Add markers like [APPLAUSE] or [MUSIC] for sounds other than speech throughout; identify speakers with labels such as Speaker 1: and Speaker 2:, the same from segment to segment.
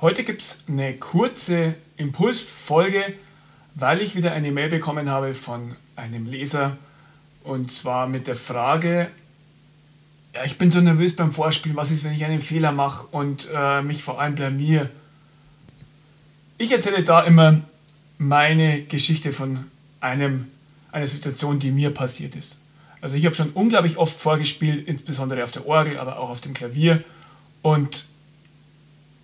Speaker 1: Heute gibt es eine kurze Impulsfolge, weil ich wieder eine Mail bekommen habe von einem Leser und zwar mit der Frage, ja, ich bin so nervös beim Vorspielen, was ist, wenn ich einen Fehler mache und äh, mich vor allem blamier. Ich erzähle da immer meine Geschichte von einem, einer Situation, die mir passiert ist. Also ich habe schon unglaublich oft vorgespielt, insbesondere auf der Orgel, aber auch auf dem Klavier. Und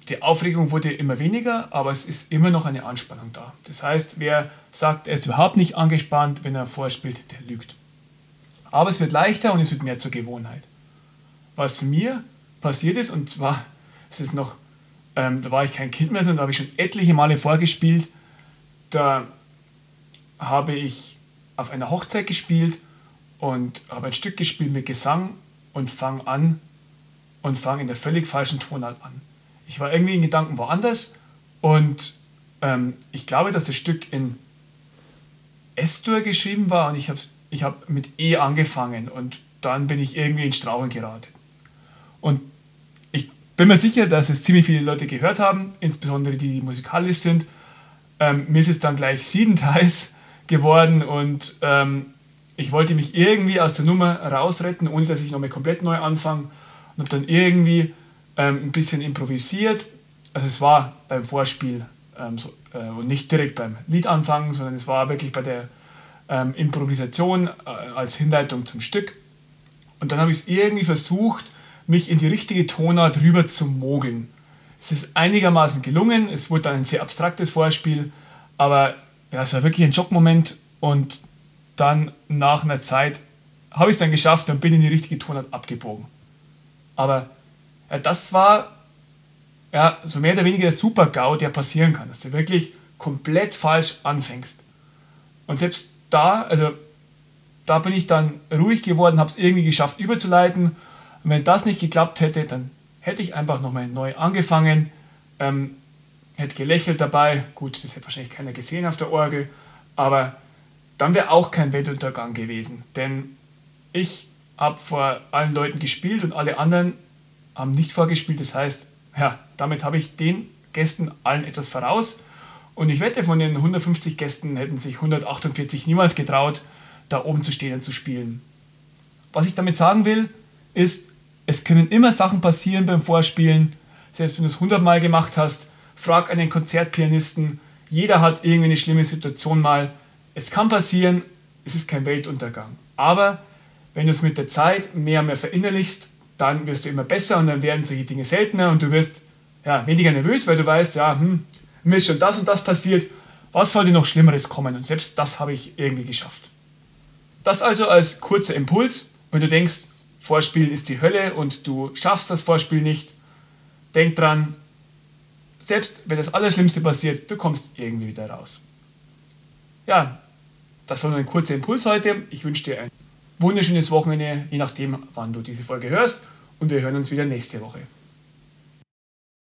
Speaker 1: die Aufregung wurde immer weniger, aber es ist immer noch eine Anspannung da. Das heißt, wer sagt, er ist überhaupt nicht angespannt, wenn er vorspielt, der lügt. Aber es wird leichter und es wird mehr zur Gewohnheit. Was mir passiert ist, und zwar, es ist noch, ähm, da war ich kein Kind mehr, sondern da habe ich schon etliche Male vorgespielt. Da habe ich auf einer Hochzeit gespielt und habe ein Stück gespielt mit Gesang und fange an und fange in der völlig falschen Tonart an. Ich war irgendwie in Gedanken woanders und ähm, ich glaube, dass das Stück in S-Dur geschrieben war und ich habe ich hab mit E angefangen und dann bin ich irgendwie in Strauchen geraten. Und ich bin mir sicher, dass es ziemlich viele Leute gehört haben, insbesondere die, die musikalisch sind. Ähm, mir ist es dann gleich siebenteils [LAUGHS] geworden und ähm, ich wollte mich irgendwie aus der Nummer rausretten, ohne dass ich nochmal komplett neu anfange und habe dann irgendwie ähm, ein bisschen improvisiert. Also es war beim Vorspiel ähm, so, äh, und nicht direkt beim Liedanfang, sondern es war wirklich bei der ähm, Improvisation äh, als Hinleitung zum Stück. Und dann habe ich es irgendwie versucht, mich in die richtige Tonart rüber zu mogeln. Es ist einigermaßen gelungen, es wurde dann ein sehr abstraktes Vorspiel, aber ja, es war wirklich ein Schockmoment und dann nach einer Zeit habe ich es dann geschafft und bin in die richtige Tonart abgebogen. Aber das war ja, so mehr oder weniger der Super-GAU, der passieren kann, dass du wirklich komplett falsch anfängst. Und selbst da, also da bin ich dann ruhig geworden, habe es irgendwie geschafft überzuleiten. Und wenn das nicht geklappt hätte, dann hätte ich einfach nochmal neu angefangen, ähm, hätte gelächelt dabei. Gut, das hätte wahrscheinlich keiner gesehen auf der Orgel, aber dann wäre auch kein Weltuntergang gewesen. Denn ich habe vor allen Leuten gespielt und alle anderen haben nicht vorgespielt. Das heißt, ja, damit habe ich den Gästen allen etwas voraus. Und ich wette, von den 150 Gästen hätten sich 148 niemals getraut, da oben zu stehen und zu spielen. Was ich damit sagen will, ist, es können immer Sachen passieren beim Vorspielen. Selbst wenn du es 100 Mal gemacht hast, frag einen Konzertpianisten. Jeder hat irgendwie eine schlimme Situation mal. Es kann passieren, es ist kein Weltuntergang. Aber wenn du es mit der Zeit mehr und mehr verinnerlichst, dann wirst du immer besser und dann werden solche Dinge seltener und du wirst ja, weniger nervös, weil du weißt, ja, hm, mir ist schon das und das passiert, was sollte noch Schlimmeres kommen? Und selbst das habe ich irgendwie geschafft. Das also als kurzer Impuls, wenn du denkst, Vorspiel ist die Hölle und du schaffst das Vorspiel nicht, denk dran, selbst wenn das Allerschlimmste passiert, du kommst irgendwie wieder raus. Ja, das war nur ein kurzer Impuls heute. Ich wünsche dir ein wunderschönes Wochenende, je nachdem, wann du diese Folge hörst. Und wir hören uns wieder nächste Woche.